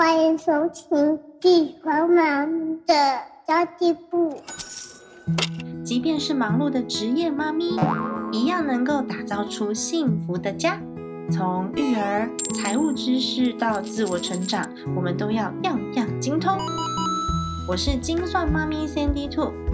欢迎收听《地黄忙的交际部》。即便是忙碌的职业妈咪，一样能够打造出幸福的家。从育儿、财务知识到自我成长，我们都要样样精通。我是精算妈咪 Sandy Two，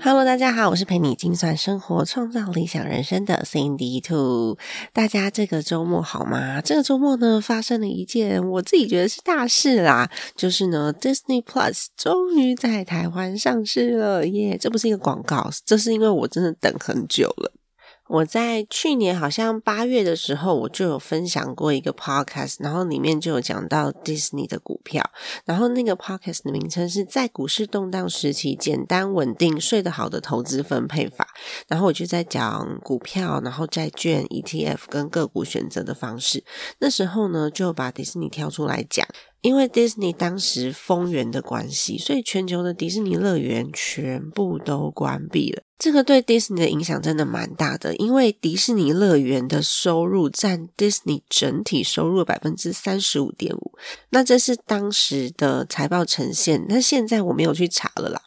Hello，大家好，我是陪你精算生活、创造理想人生的 Cindy Two。大家这个周末好吗？这个周末呢，发生了一件我自己觉得是大事啦，就是呢，Disney Plus 终于在台湾上市了耶！这不是一个广告，这是因为我真的等很久了。我在去年好像八月的时候，我就有分享过一个 podcast，然后里面就有讲到 Disney 的股票，然后那个 podcast 的名称是在股市动荡时期，简单稳定睡得好的投资分配法。然后我就在讲股票，然后债券、ETF 跟个股选择的方式。那时候呢，就把迪士尼挑出来讲。因为迪士尼当时封园的关系，所以全球的迪士尼乐园全部都关闭了。这个对迪士尼的影响真的蛮大的，因为迪士尼乐园的收入占迪士尼整体收入百分之三十五点五。那这是当时的财报呈现，那现在我没有去查了啦。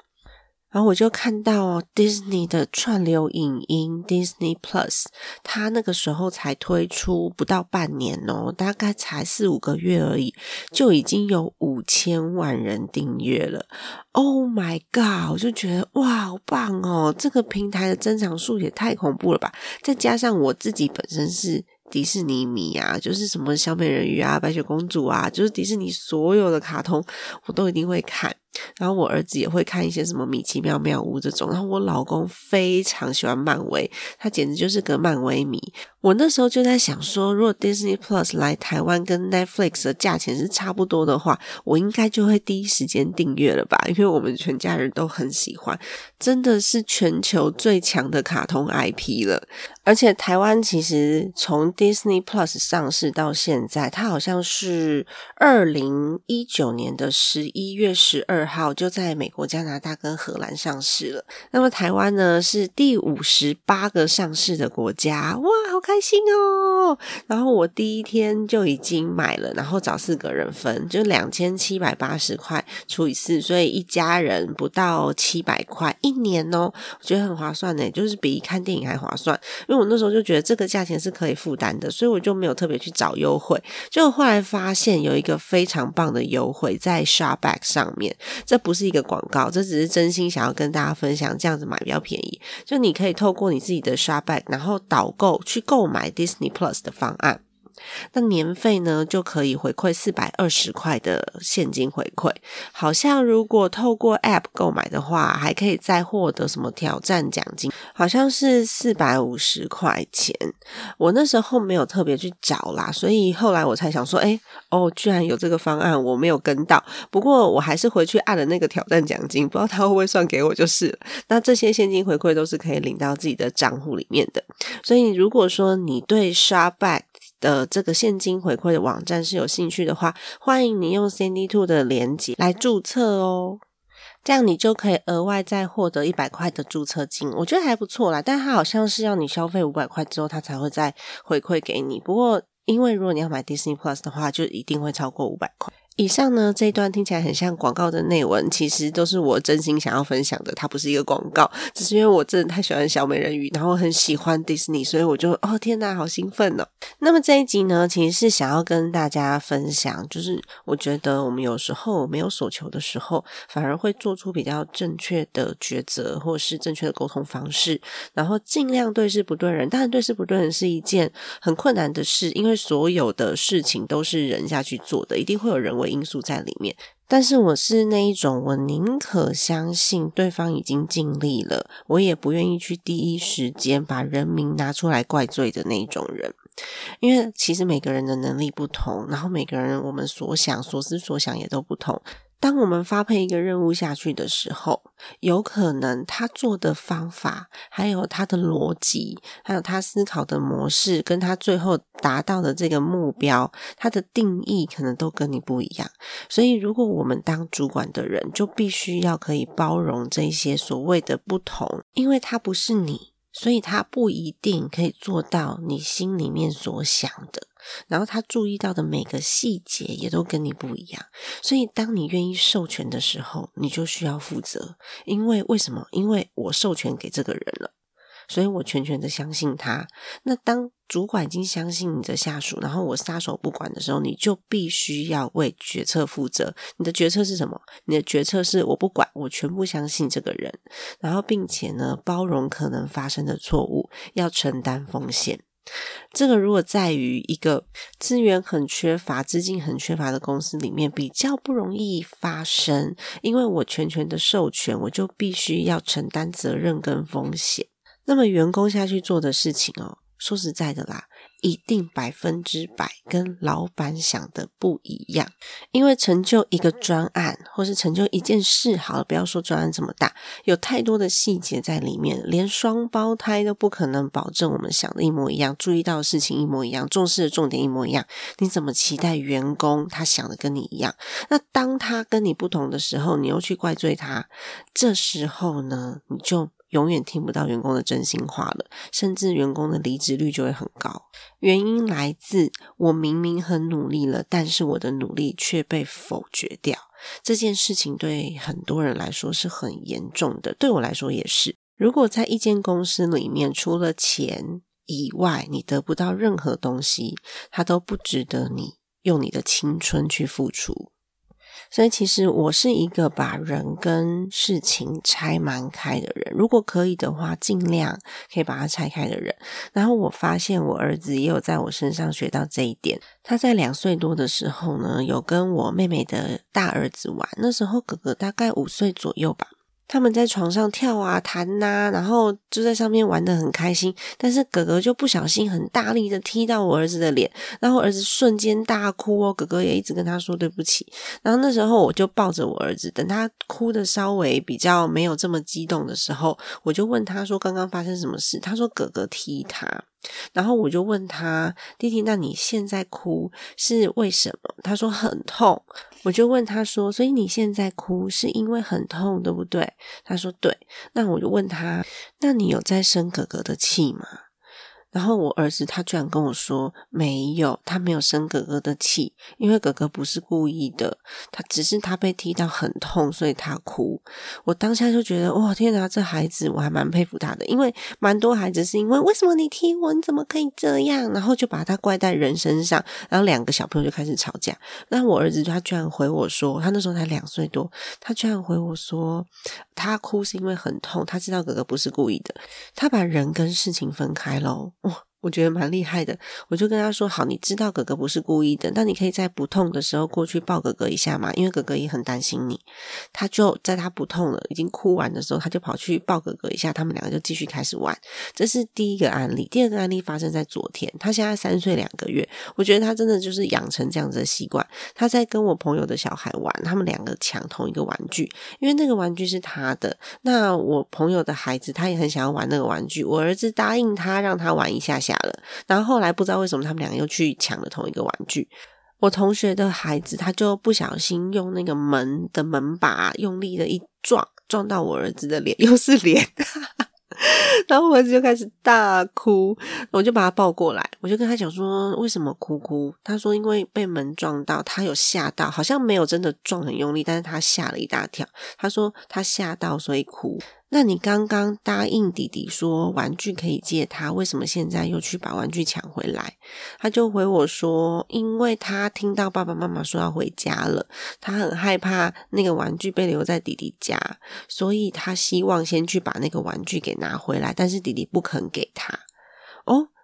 然后我就看到 Disney 的串流影音 Disney Plus，它那个时候才推出不到半年哦，大概才四五个月而已，就已经有五千万人订阅了。Oh my god！我就觉得哇，好棒哦！这个平台的增长数也太恐怖了吧！再加上我自己本身是迪士尼迷啊，就是什么小美人鱼啊、白雪公主啊，就是迪士尼所有的卡通，我都一定会看。然后我儿子也会看一些什么米奇妙妙屋这种，然后我老公非常喜欢漫威，他简直就是个漫威迷。我那时候就在想说，如果 Disney Plus 来台湾跟 Netflix 的价钱是差不多的话，我应该就会第一时间订阅了吧？因为我们全家人都很喜欢，真的是全球最强的卡通 IP 了。而且台湾其实从 Disney Plus 上市到现在，它好像是二零一九年的十一月十二二号就在美国、加拿大跟荷兰上市了。那么台湾呢是第五十八个上市的国家，哇，好！开心哦！然后我第一天就已经买了，然后找四个人分，就两千七百八十块除以四，所以一家人不到七百块一年哦，我觉得很划算呢，就是比看电影还划算。因为我那时候就觉得这个价钱是可以负担的，所以我就没有特别去找优惠。就后来发现有一个非常棒的优惠在 Shopback 上面，这不是一个广告，这只是真心想要跟大家分享，这样子买比较便宜。就你可以透过你自己的 Shopback，然后导购去。购买 Disney Plus 的方案。那年费呢就可以回馈四百二十块的现金回馈，好像如果透过 App 购买的话，还可以再获得什么挑战奖金，好像是四百五十块钱。我那时候没有特别去找啦，所以后来我才想说，哎，哦，居然有这个方案，我没有跟到。不过我还是回去按了那个挑战奖金，不知道他会不会算给我就是了。那这些现金回馈都是可以领到自己的账户里面的。所以如果说你对 Shopback 的这个现金回馈的网站是有兴趣的话，欢迎你用 Sandy Two 的连接来注册哦，这样你就可以额外再获得一百块的注册金，我觉得还不错啦。但它好像是要你消费五百块之后，它才会再回馈给你。不过，因为如果你要买 Disney Plus 的话，就一定会超过五百块。以上呢这一段听起来很像广告的内文，其实都是我真心想要分享的。它不是一个广告，只是因为我真的太喜欢小美人鱼，然后很喜欢迪士尼，所以我就哦天哪，好兴奋哦！那么这一集呢，其实是想要跟大家分享，就是我觉得我们有时候没有所求的时候，反而会做出比较正确的抉择，或是正确的沟通方式，然后尽量对事不对人。当然，对事不对人是一件很困难的事，因为所有的事情都是人下去做的，一定会有人为。因素在里面，但是我是那一种，我宁可相信对方已经尽力了，我也不愿意去第一时间把人民拿出来怪罪的那一种人。因为其实每个人的能力不同，然后每个人我们所想、所思、所想也都不同。当我们发配一个任务下去的时候，有可能他做的方法，还有他的逻辑，还有他思考的模式，跟他最后达到的这个目标，他的定义可能都跟你不一样。所以，如果我们当主管的人，就必须要可以包容这些所谓的不同，因为他不是你，所以他不一定可以做到你心里面所想的。然后他注意到的每个细节也都跟你不一样，所以当你愿意授权的时候，你就需要负责。因为为什么？因为我授权给这个人了，所以我全权的相信他。那当主管已经相信你的下属，然后我撒手不管的时候，你就必须要为决策负责。你的决策是什么？你的决策是我不管，我全部相信这个人，然后并且呢，包容可能发生的错误，要承担风险。这个如果在于一个资源很缺乏、资金很缺乏的公司里面，比较不容易发生，因为我全权的授权，我就必须要承担责任跟风险。那么员工下去做的事情哦，说实在的啦。一定百分之百跟老板想的不一样，因为成就一个专案，或是成就一件事，好了，不要说专案这么大，有太多的细节在里面，连双胞胎都不可能保证我们想的一模一样，注意到的事情一模一样，重视的重点一模一样。你怎么期待员工他想的跟你一样？那当他跟你不同的时候，你又去怪罪他，这时候呢，你就。永远听不到员工的真心话了，甚至员工的离职率就会很高。原因来自我明明很努力了，但是我的努力却被否决掉。这件事情对很多人来说是很严重的，对我来说也是。如果在一间公司里面，除了钱以外，你得不到任何东西，它都不值得你用你的青春去付出。所以，其实我是一个把人跟事情拆蛮开的人。如果可以的话，尽量可以把它拆开的人。然后我发现我儿子也有在我身上学到这一点。他在两岁多的时候呢，有跟我妹妹的大儿子玩。那时候哥哥大概五岁左右吧。他们在床上跳啊弹呐，然后就在上面玩的很开心。但是哥哥就不小心很大力的踢到我儿子的脸，然后儿子瞬间大哭哦。哥哥也一直跟他说对不起。然后那时候我就抱着我儿子，等他哭的稍微比较没有这么激动的时候，我就问他说刚刚发生什么事？他说哥哥踢他。然后我就问他弟弟，那你现在哭是为什么？他说很痛。我就问他说，所以你现在哭是因为很痛，对不对？他说对。那我就问他，那你有在生哥哥的气吗？然后我儿子他居然跟我说没有，他没有生哥哥的气，因为哥哥不是故意的，他只是他被踢到很痛，所以他哭。我当下就觉得哇天哪，这孩子我还蛮佩服他的，因为蛮多孩子是因为为什么你踢我，你怎么可以这样，然后就把他怪在人身上，然后两个小朋友就开始吵架。那我儿子他居然回我说，他那时候才两岁多，他居然回我说他哭是因为很痛，他知道哥哥不是故意的，他把人跟事情分开喽。我觉得蛮厉害的。我就跟他说：“好，你知道哥哥不是故意的，那你可以在不痛的时候过去抱哥哥一下嘛，因为哥哥也很担心你。”他就在他不痛了、已经哭完的时候，他就跑去抱哥哥一下，他们两个就继续开始玩。这是第一个案例。第二个案例发生在昨天，他现在三岁两个月。我觉得他真的就是养成这样子的习惯。他在跟我朋友的小孩玩，他们两个抢同一个玩具，因为那个玩具是他的。那我朋友的孩子他也很想要玩那个玩具，我儿子答应他让他玩一下下。了，然后后来不知道为什么他们两个又去抢了同一个玩具。我同学的孩子他就不小心用那个门的门把用力的一撞，撞到我儿子的脸，又是脸。然后我儿子就开始大哭，我就把他抱过来，我就跟他讲说为什么哭哭？他说因为被门撞到，他有吓到，好像没有真的撞很用力，但是他吓了一大跳。他说他吓到所以哭。那你刚刚答应弟弟说玩具可以借他，为什么现在又去把玩具抢回来？他就回我说，因为他听到爸爸妈妈说要回家了，他很害怕那个玩具被留在弟弟家，所以他希望先去把那个玩具给拿回来，但是弟弟不肯给他。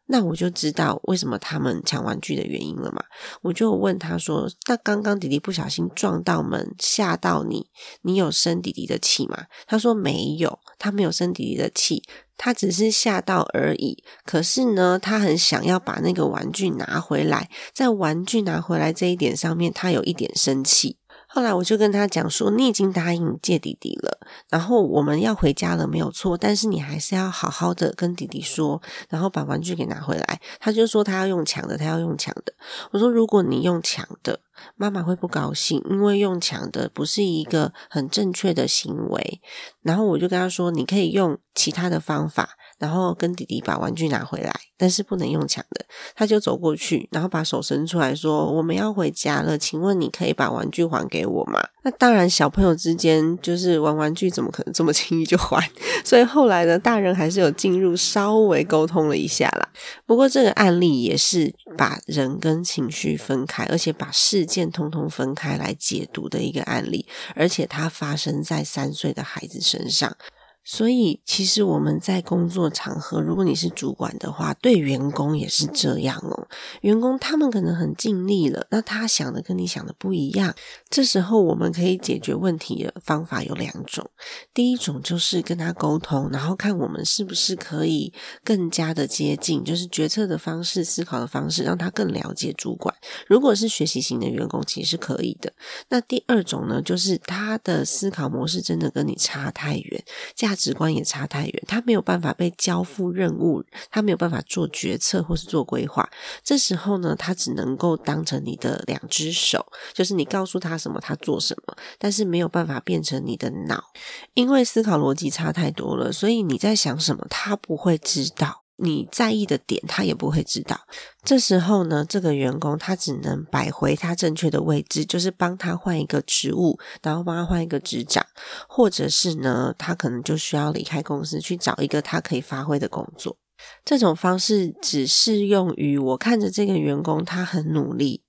那我就知道为什么他们抢玩具的原因了嘛？我就问他说：“那刚刚弟弟不小心撞到门，吓到你，你有生弟弟的气吗？”他说：“没有，他没有生弟弟的气，他只是吓到而已。可是呢，他很想要把那个玩具拿回来，在玩具拿回来这一点上面，他有一点生气。”后来我就跟他讲说，你已经答应借弟弟了，然后我们要回家了，没有错，但是你还是要好好的跟弟弟说，然后把玩具给拿回来。他就说他要用抢的，他要用抢的。我说如果你用抢的，妈妈会不高兴，因为用抢的不是一个很正确的行为。然后我就跟他说，你可以用其他的方法。然后跟弟弟把玩具拿回来，但是不能用抢的。他就走过去，然后把手伸出来说：“我们要回家了，请问你可以把玩具还给我吗？”那当然，小朋友之间就是玩玩具，怎么可能这么轻易就还？所以后来呢，大人还是有进入稍微沟通了一下啦。不过这个案例也是把人跟情绪分开，而且把事件通通分开来解读的一个案例，而且它发生在三岁的孩子身上。所以，其实我们在工作场合，如果你是主管的话，对员工也是这样哦。员工他们可能很尽力了，那他想的跟你想的不一样。这时候，我们可以解决问题的方法有两种。第一种就是跟他沟通，然后看我们是不是可以更加的接近，就是决策的方式、思考的方式，让他更了解主管。如果是学习型的员工，其实是可以的。那第二种呢，就是他的思考模式真的跟你差太远，价。直观也差太远，他没有办法被交付任务，他没有办法做决策或是做规划。这时候呢，他只能够当成你的两只手，就是你告诉他什么，他做什么，但是没有办法变成你的脑，因为思考逻辑差太多了，所以你在想什么，他不会知道。你在意的点，他也不会知道。这时候呢，这个员工他只能摆回他正确的位置，就是帮他换一个职务，然后帮他换一个职掌，或者是呢，他可能就需要离开公司去找一个他可以发挥的工作。这种方式只适用于我看着这个员工他很努力，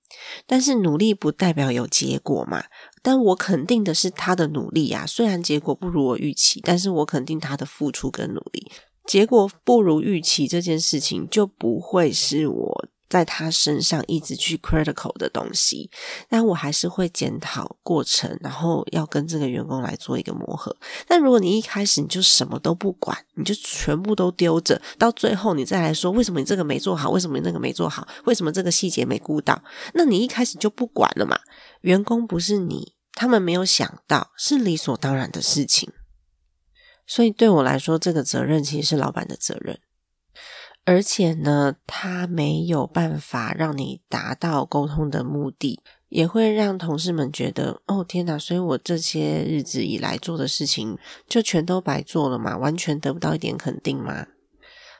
但是努力不代表有结果嘛。但我肯定的是他的努力啊，虽然结果不如我预期，但是我肯定他的付出跟努力。结果不如预期这件事情就不会是我在他身上一直去 critical 的东西，但我还是会检讨过程，然后要跟这个员工来做一个磨合。但如果你一开始你就什么都不管，你就全部都丢着，到最后你再来说为什么你这个没做好，为什么你那个没做好，为什么这个细节没顾到，那你一开始就不管了嘛？员工不是你，他们没有想到是理所当然的事情。所以对我来说，这个责任其实是老板的责任，而且呢，他没有办法让你达到沟通的目的，也会让同事们觉得，哦天哪！所以我这些日子以来做的事情，就全都白做了嘛？完全得不到一点肯定吗？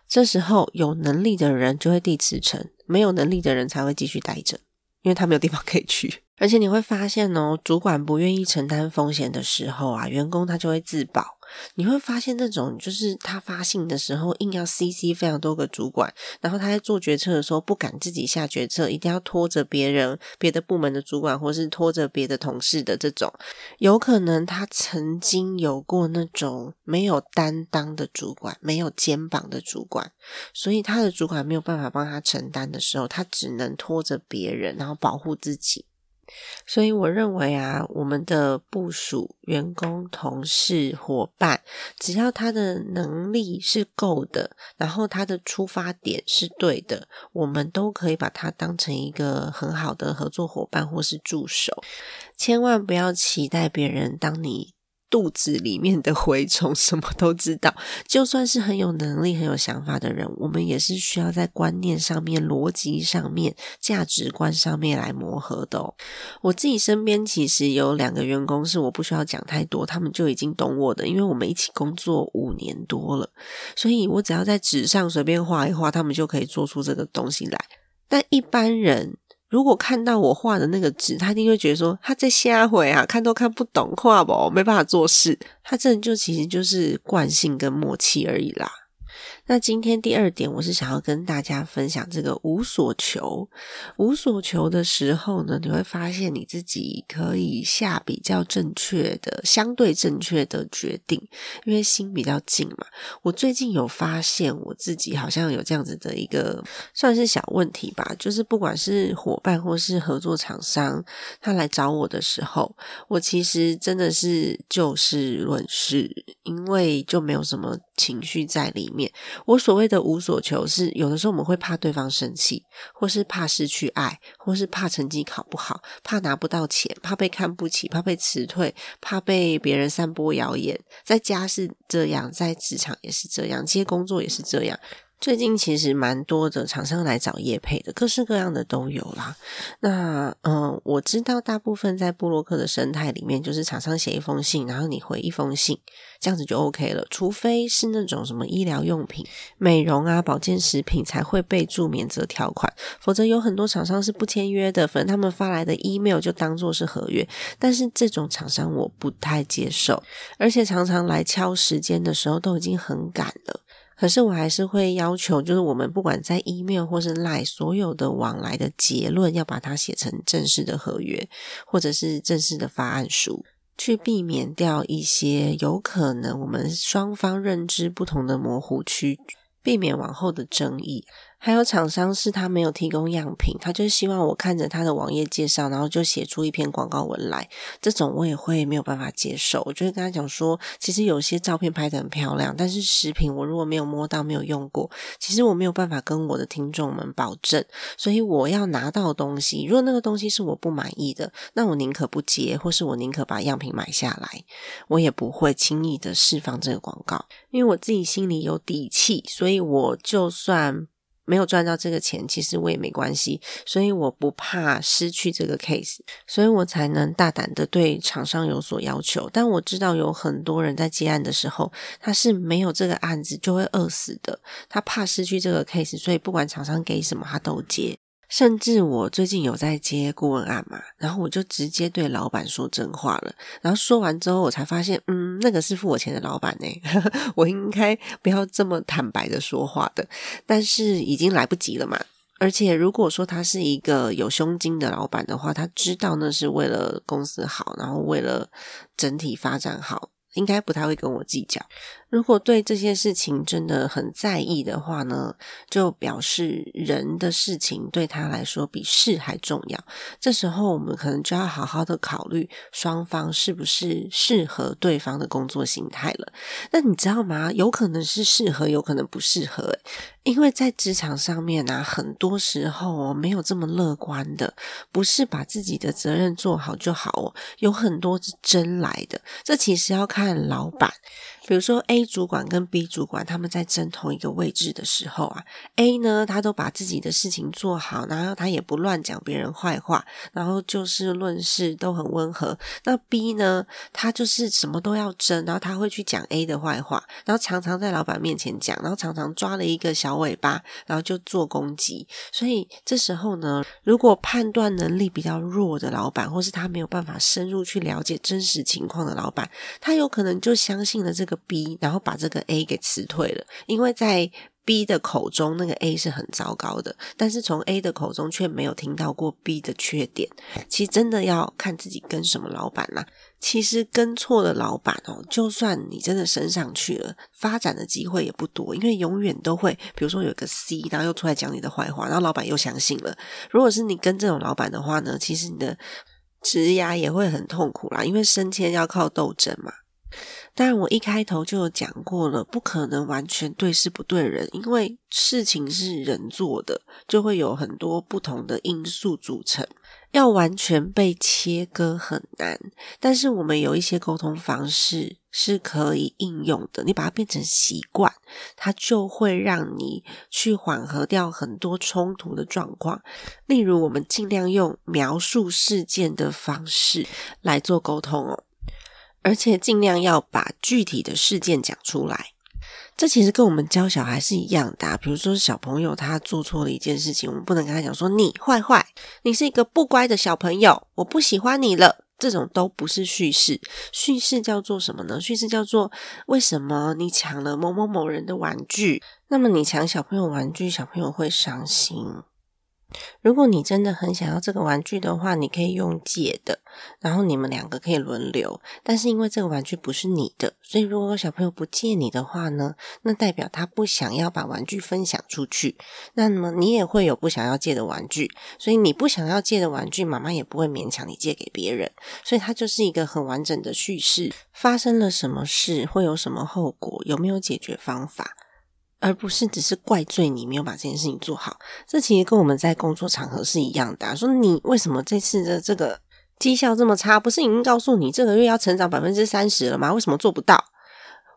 这时候，有能力的人就会递辞呈，没有能力的人才会继续待着，因为他没有地方可以去。而且你会发现哦，主管不愿意承担风险的时候啊，员工他就会自保。你会发现，那种就是他发信的时候，硬要 CC 非常多个主管，然后他在做决策的时候不敢自己下决策，一定要拖着别人、别的部门的主管，或是拖着别的同事的这种，有可能他曾经有过那种没有担当的主管，没有肩膀的主管，所以他的主管没有办法帮他承担的时候，他只能拖着别人，然后保护自己。所以我认为啊，我们的部署、员工、同事、伙伴，只要他的能力是够的，然后他的出发点是对的，我们都可以把他当成一个很好的合作伙伴或是助手。千万不要期待别人当你。肚子里面的蛔虫什么都知道，就算是很有能力、很有想法的人，我们也是需要在观念上面、逻辑上面、价值观上面来磨合的哦。我自己身边其实有两个员工，是我不需要讲太多，他们就已经懂我的，因为我们一起工作五年多了，所以我只要在纸上随便画一画，他们就可以做出这个东西来。但一般人。如果看到我画的那个纸，他一定会觉得说他在瞎回啊，看都看不懂画不，没办法做事。他这就其实就是惯性跟默契而已啦。那今天第二点，我是想要跟大家分享这个无所求。无所求的时候呢，你会发现你自己可以下比较正确的、相对正确的决定，因为心比较静嘛。我最近有发现我自己好像有这样子的一个算是小问题吧，就是不管是伙伴或是合作厂商，他来找我的时候，我其实真的是就事论事，因为就没有什么。情绪在里面。我所谓的无所求，是有的时候我们会怕对方生气，或是怕失去爱，或是怕成绩考不好，怕拿不到钱，怕被看不起，怕被辞退，怕被别人散播谣言。在家是这样，在职场也是这样，接工作也是这样。最近其实蛮多的厂商来找叶配的，各式各样的都有啦。那嗯，我知道大部分在布洛克的生态里面，就是厂商写一封信，然后你回一封信，这样子就 OK 了。除非是那种什么医疗用品、美容啊、保健食品才会备注免责条款，否则有很多厂商是不签约的，反正他们发来的 email 就当做是合约。但是这种厂商我不太接受，而且常常来敲时间的时候都已经很赶了。可是我还是会要求，就是我们不管在 email 或是 line 所有的往来的结论，要把它写成正式的合约，或者是正式的发案书，去避免掉一些有可能我们双方认知不同的模糊区，避免往后的争议。还有厂商是他没有提供样品，他就希望我看着他的网页介绍，然后就写出一篇广告文来。这种我也会没有办法接受。我就会跟他讲说，其实有些照片拍的很漂亮，但是食品我如果没有摸到、没有用过，其实我没有办法跟我的听众们保证。所以我要拿到东西，如果那个东西是我不满意的，那我宁可不接，或是我宁可把样品买下来，我也不会轻易的释放这个广告，因为我自己心里有底气，所以我就算。没有赚到这个钱，其实我也没关系，所以我不怕失去这个 case，所以我才能大胆的对厂商有所要求。但我知道有很多人在接案的时候，他是没有这个案子就会饿死的，他怕失去这个 case，所以不管厂商给什么，他都接。甚至我最近有在接顾问案嘛，然后我就直接对老板说真话了。然后说完之后，我才发现，嗯，那个是付我钱的老板呢，我应该不要这么坦白的说话的。但是已经来不及了嘛。而且如果说他是一个有胸襟的老板的话，他知道那是为了公司好，然后为了整体发展好，应该不太会跟我计较。如果对这些事情真的很在意的话呢，就表示人的事情对他来说比事还重要。这时候我们可能就要好好的考虑双方是不是适合对方的工作形态了。那你知道吗？有可能是适合，有可能不适合。因为在职场上面啊，很多时候哦，没有这么乐观的，不是把自己的责任做好就好哦，有很多是争来的。这其实要看老板。比如说 A 主管跟 B 主管他们在争同一个位置的时候啊，A 呢他都把自己的事情做好，然后他也不乱讲别人坏话，然后就事论事都很温和。那 B 呢，他就是什么都要争，然后他会去讲 A 的坏话，然后常常在老板面前讲，然后常常抓了一个小尾巴，然后就做攻击。所以这时候呢，如果判断能力比较弱的老板，或是他没有办法深入去了解真实情况的老板，他有可能就相信了这个。B，然后把这个 A 给辞退了，因为在 B 的口中，那个 A 是很糟糕的，但是从 A 的口中却没有听到过 B 的缺点。其实真的要看自己跟什么老板啦。其实跟错了老板哦，就算你真的升上去了，发展的机会也不多，因为永远都会，比如说有个 C，然后又出来讲你的坏话，然后老板又相信了。如果是你跟这种老板的话呢，其实你的职涯也会很痛苦啦，因为升迁要靠斗争嘛。当然，我一开头就有讲过了，不可能完全对事不对人，因为事情是人做的，就会有很多不同的因素组成，要完全被切割很难。但是我们有一些沟通方式是可以应用的，你把它变成习惯，它就会让你去缓和掉很多冲突的状况。例如，我们尽量用描述事件的方式来做沟通哦。而且尽量要把具体的事件讲出来，这其实跟我们教小孩是一样的。比如说小朋友他做错了一件事情，我们不能跟他讲说你坏坏，你是一个不乖的小朋友，我不喜欢你了。这种都不是叙事，叙事叫做什么呢？叙事叫做为什么你抢了某某某人的玩具？那么你抢小朋友玩具，小朋友会伤心。如果你真的很想要这个玩具的话，你可以用借的，然后你们两个可以轮流。但是因为这个玩具不是你的，所以如果小朋友不借你的话呢，那代表他不想要把玩具分享出去。那么你也会有不想要借的玩具，所以你不想要借的玩具，妈妈也不会勉强你借给别人。所以它就是一个很完整的叙事：发生了什么事，会有什么后果，有没有解决方法。而不是只是怪罪你没有把这件事情做好，这其实跟我们在工作场合是一样的。说你为什么这次的这个绩效这么差？不是已经告诉你这个月要成长百分之三十了吗？为什么做不到？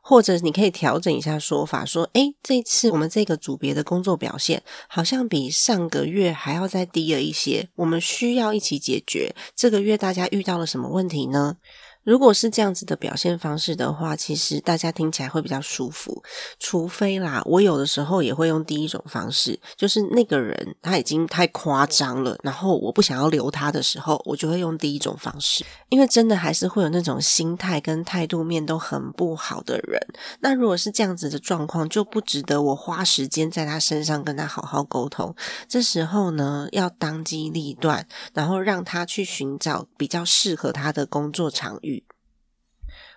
或者你可以调整一下说法，说：诶，这次我们这个组别的工作表现好像比上个月还要再低了一些，我们需要一起解决。这个月大家遇到了什么问题呢？如果是这样子的表现方式的话，其实大家听起来会比较舒服。除非啦，我有的时候也会用第一种方式，就是那个人他已经太夸张了，然后我不想要留他的时候，我就会用第一种方式。因为真的还是会有那种心态跟态度面都很不好的人。那如果是这样子的状况，就不值得我花时间在他身上跟他好好沟通。这时候呢，要当机立断，然后让他去寻找比较适合他的工作场域。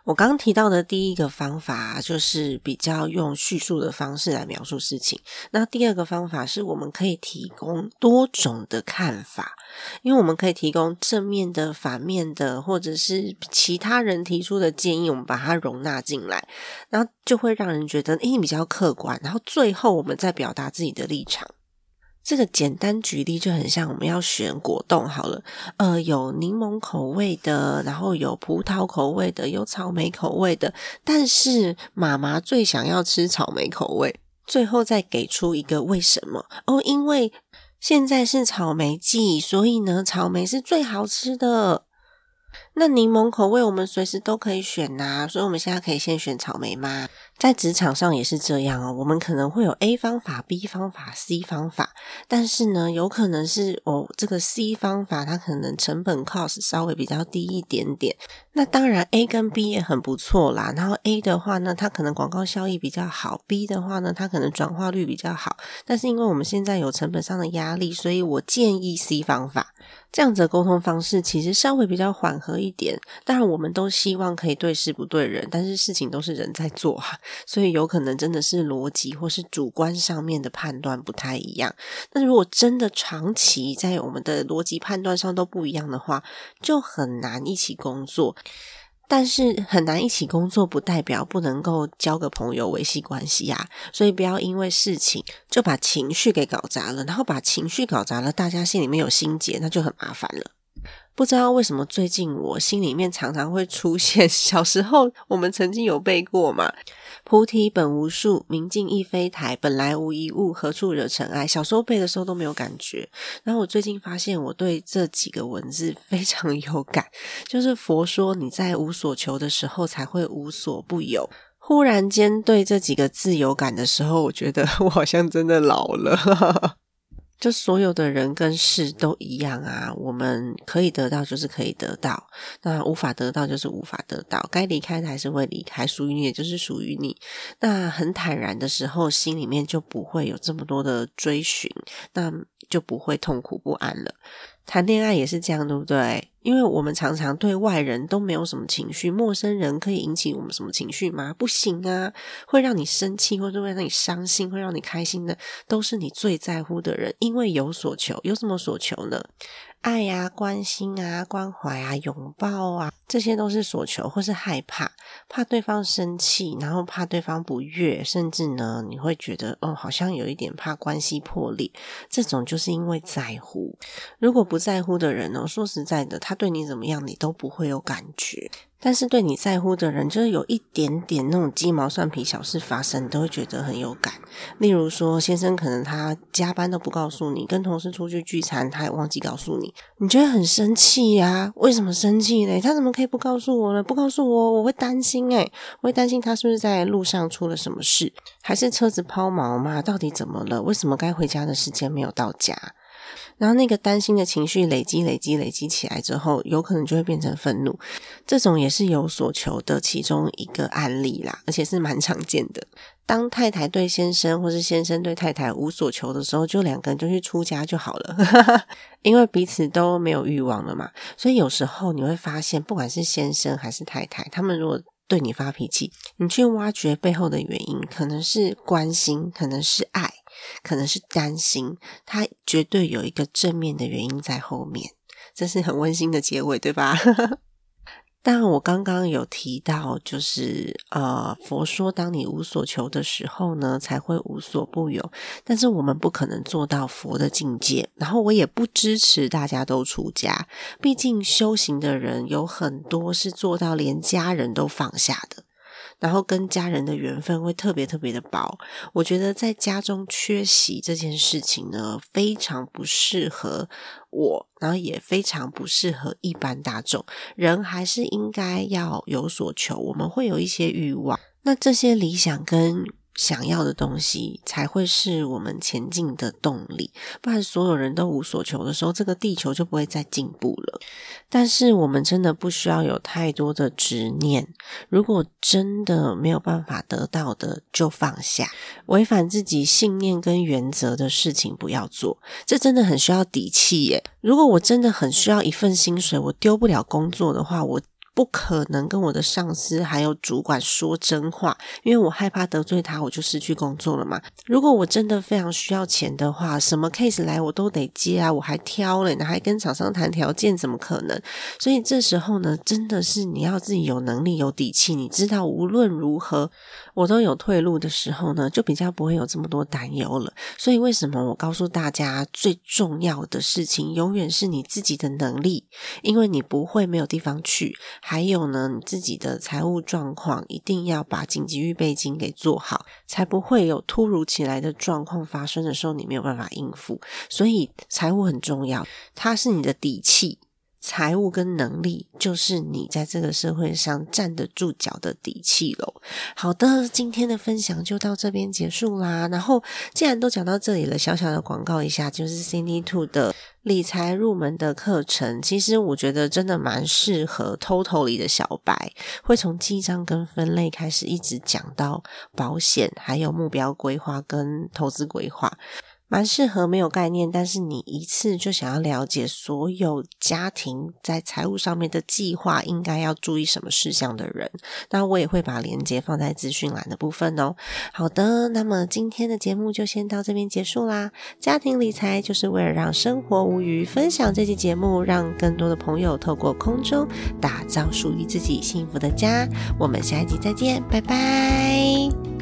我刚提到的第一个方法，就是比较用叙述的方式来描述事情。那第二个方法是我们可以提供多种的看法，因为我们可以提供正面的、反面的，或者是其他人提出的建议，我们把它容纳进来，然后就会让人觉得诶比较客观。然后最后我们再表达自己的立场。这个简单举例就很像我们要选果冻好了，呃，有柠檬口味的，然后有葡萄口味的，有草莓口味的，但是妈妈最想要吃草莓口味，最后再给出一个为什么哦，因为现在是草莓季，所以呢，草莓是最好吃的。那柠檬口味我们随时都可以选呐，所以我们现在可以先选草莓吗？在职场上也是这样哦，我们可能会有 A 方法、B 方法、C 方法，但是呢，有可能是哦，这个 C 方法它可能成本 cost 稍微比较低一点点。那当然 A 跟 B 也很不错啦。然后 A 的话呢，它可能广告效益比较好；B 的话呢，它可能转化率比较好。但是因为我们现在有成本上的压力，所以我建议 C 方法。这样子的沟通方式其实稍微比较缓和一点。当然，我们都希望可以对事不对人，但是事情都是人在做哈。所以有可能真的是逻辑或是主观上面的判断不太一样。那如果真的长期在我们的逻辑判断上都不一样的话，就很难一起工作。但是很难一起工作，不代表不能够交个朋友、维系关系啊。所以不要因为事情就把情绪给搞砸了，然后把情绪搞砸了，大家心里面有心结，那就很麻烦了。不知道为什么最近我心里面常常会出现 小时候我们曾经有背过嘛？“菩提本无树，明镜亦非台，本来无一物，何处惹尘埃？”小时候背的时候都没有感觉，然后我最近发现我对这几个文字非常有感，就是佛说你在无所求的时候才会无所不有。忽然间对这几个字有感的时候，我觉得我好像真的老了。就所有的人跟事都一样啊，我们可以得到就是可以得到，那无法得到就是无法得到，该离开的还是会离开，属于你也就是属于你。那很坦然的时候，心里面就不会有这么多的追寻，那就不会痛苦不安了。谈恋爱也是这样，对不对？因为我们常常对外人都没有什么情绪，陌生人可以引起我们什么情绪吗？不行啊！会让你生气，或者会让你伤心，会让你开心的，都是你最在乎的人。因为有所求，有什么所求呢？爱呀，关心啊，关怀啊，拥抱啊，这些都是所求，或是害怕，怕对方生气，然后怕对方不悦，甚至呢，你会觉得哦，好像有一点怕关系破裂。这种就是因为在乎。如果不在乎的人呢，说实在的，他对你怎么样，你都不会有感觉。但是对你在乎的人，就是有一点点那种鸡毛蒜皮小事发生，你都会觉得很有感。例如说，先生可能他加班都不告诉你，跟同事出去聚餐，他也忘记告诉你，你觉得很生气呀？为什么生气呢？他怎么可以不告诉我呢？不告诉我，我会担心诶我会担心他是不是在路上出了什么事，还是车子抛锚嘛？到底怎么了？为什么该回家的时间没有到家？然后那个担心的情绪累积、累积、累积起来之后，有可能就会变成愤怒。这种也是有所求的其中一个案例啦，而且是蛮常见的。当太太对先生，或是先生对太太无所求的时候，就两个人就去出家就好了，因为彼此都没有欲望了嘛。所以有时候你会发现，不管是先生还是太太，他们如果对你发脾气，你去挖掘背后的原因，可能是关心，可能是爱，可能是担心，他绝对有一个正面的原因在后面。这是很温馨的结尾，对吧？但我刚刚有提到，就是呃，佛说，当你无所求的时候呢，才会无所不有。但是我们不可能做到佛的境界，然后我也不支持大家都出家。毕竟修行的人有很多是做到连家人都放下的。然后跟家人的缘分会特别特别的薄，我觉得在家中缺席这件事情呢，非常不适合我，然后也非常不适合一般大众。人还是应该要有所求，我们会有一些欲望，那这些理想跟。想要的东西才会是我们前进的动力，不然所有人都无所求的时候，这个地球就不会再进步了。但是我们真的不需要有太多的执念，如果真的没有办法得到的，就放下。违反自己信念跟原则的事情不要做，这真的很需要底气耶。如果我真的很需要一份薪水，我丢不了工作的话，我。不可能跟我的上司还有主管说真话，因为我害怕得罪他，我就失去工作了嘛。如果我真的非常需要钱的话，什么 case 来我都得接啊，我还挑了，你还跟厂商谈条件，怎么可能？所以这时候呢，真的是你要自己有能力、有底气，你知道无论如何我都有退路的时候呢，就比较不会有这么多担忧了。所以为什么我告诉大家，最重要的事情永远是你自己的能力，因为你不会没有地方去。还有呢，你自己的财务状况一定要把紧急预备金给做好，才不会有突如其来的状况发生的时候，你没有办法应付。所以财务很重要，它是你的底气。财务跟能力就是你在这个社会上站得住脚的底气喽。好的，今天的分享就到这边结束啦。然后既然都讲到这里了，小小的广告一下，就是 Cindy Two 的理财入门的课程，其实我觉得真的蛮适合 Total 里的小白，会从记账跟分类开始，一直讲到保险，还有目标规划跟投资规划。蛮适合没有概念，但是你一次就想要了解所有家庭在财务上面的计划应该要注意什么事项的人，那我也会把链接放在资讯栏的部分哦。好的，那么今天的节目就先到这边结束啦。家庭理财就是为了让生活无虞，分享这期节目，让更多的朋友透过空中打造属于自己幸福的家。我们下一集再见，拜拜。